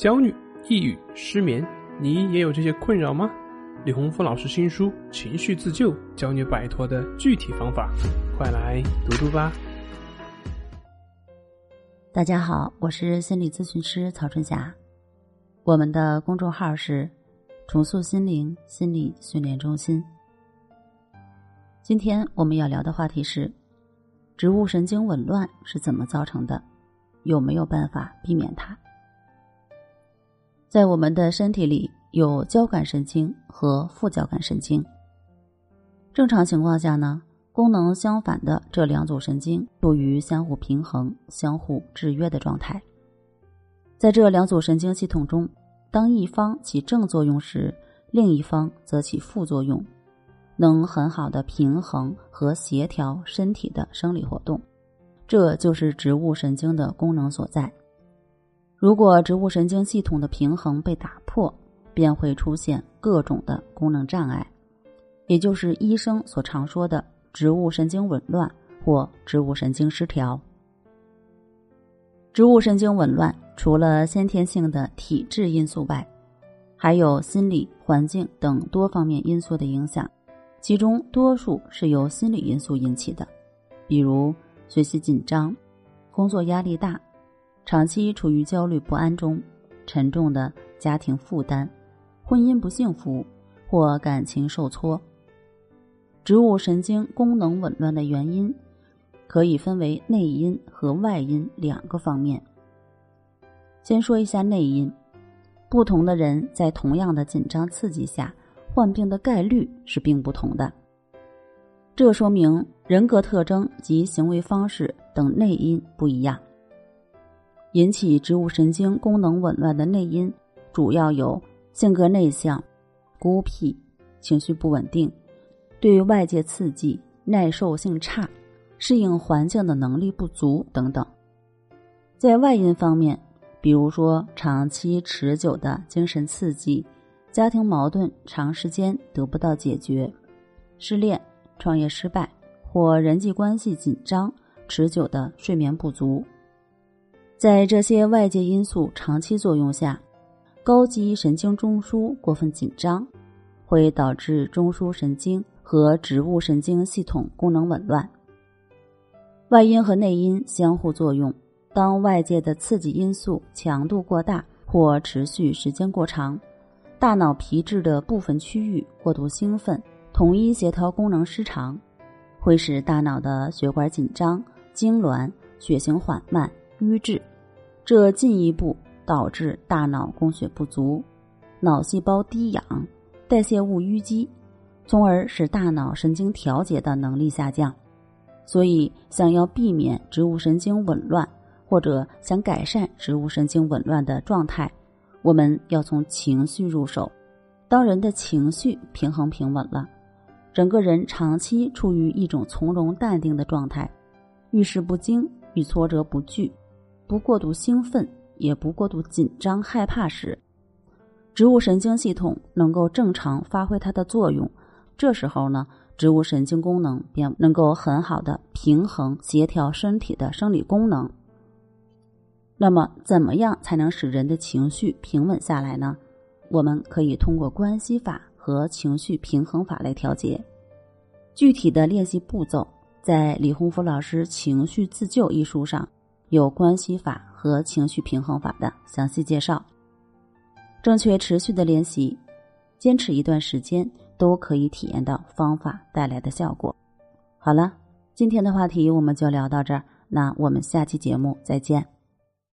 焦虑、抑郁、失眠，你也有这些困扰吗？李洪福老师新书《情绪自救》教你摆脱的具体方法，快来读读吧。大家好，我是心理咨询师曹春霞，我们的公众号是“重塑心灵心理训练中心”。今天我们要聊的话题是：植物神经紊乱是怎么造成的？有没有办法避免它？在我们的身体里有交感神经和副交感神经。正常情况下呢，功能相反的这两组神经处于相互平衡、相互制约的状态。在这两组神经系统中，当一方起正作用时，另一方则起副作用，能很好的平衡和协调身体的生理活动。这就是植物神经的功能所在。如果植物神经系统的平衡被打破，便会出现各种的功能障碍，也就是医生所常说的植物神经紊乱或植物神经失调。植物神经紊乱除了先天性的体质因素外，还有心理、环境等多方面因素的影响，其中多数是由心理因素引起的，比如学习紧张、工作压力大。长期处于焦虑不安中，沉重的家庭负担，婚姻不幸福或感情受挫。植物神经功能紊乱的原因可以分为内因和外因两个方面。先说一下内因，不同的人在同样的紧张刺激下患病的概率是并不同的，这说明人格特征及行为方式等内因不一样。引起植物神经功能紊乱的内因，主要有性格内向、孤僻、情绪不稳定、对外界刺激耐受性差、适应环境的能力不足等等。在外因方面，比如说长期持久的精神刺激、家庭矛盾长时间得不到解决、失恋、创业失败或人际关系紧张、持久的睡眠不足。在这些外界因素长期作用下，高级神经中枢过分紧张，会导致中枢神经和植物神经系统功能紊乱。外因和内因相互作用，当外界的刺激因素强度过大或持续时间过长，大脑皮质的部分区域过度兴奋，统一协调功能失常，会使大脑的血管紧张、痉挛、血型缓慢。瘀滞，这进一步导致大脑供血不足，脑细胞低氧，代谢物淤积，从而使大脑神经调节的能力下降。所以，想要避免植物神经紊乱，或者想改善植物神经紊乱的状态，我们要从情绪入手。当人的情绪平衡平稳了，整个人长期处于一种从容淡定的状态，遇事不惊，遇挫折不惧。不过度兴奋，也不过度紧张害怕时，植物神经系统能够正常发挥它的作用。这时候呢，植物神经功能便能够很好的平衡协调身体的生理功能。那么，怎么样才能使人的情绪平稳下来呢？我们可以通过关系法和情绪平衡法来调节。具体的练习步骤，在李洪福老师《情绪自救》一书上。有关系法和情绪平衡法的详细介绍。正确持续的练习，坚持一段时间，都可以体验到方法带来的效果。好了，今天的话题我们就聊到这儿，那我们下期节目再见。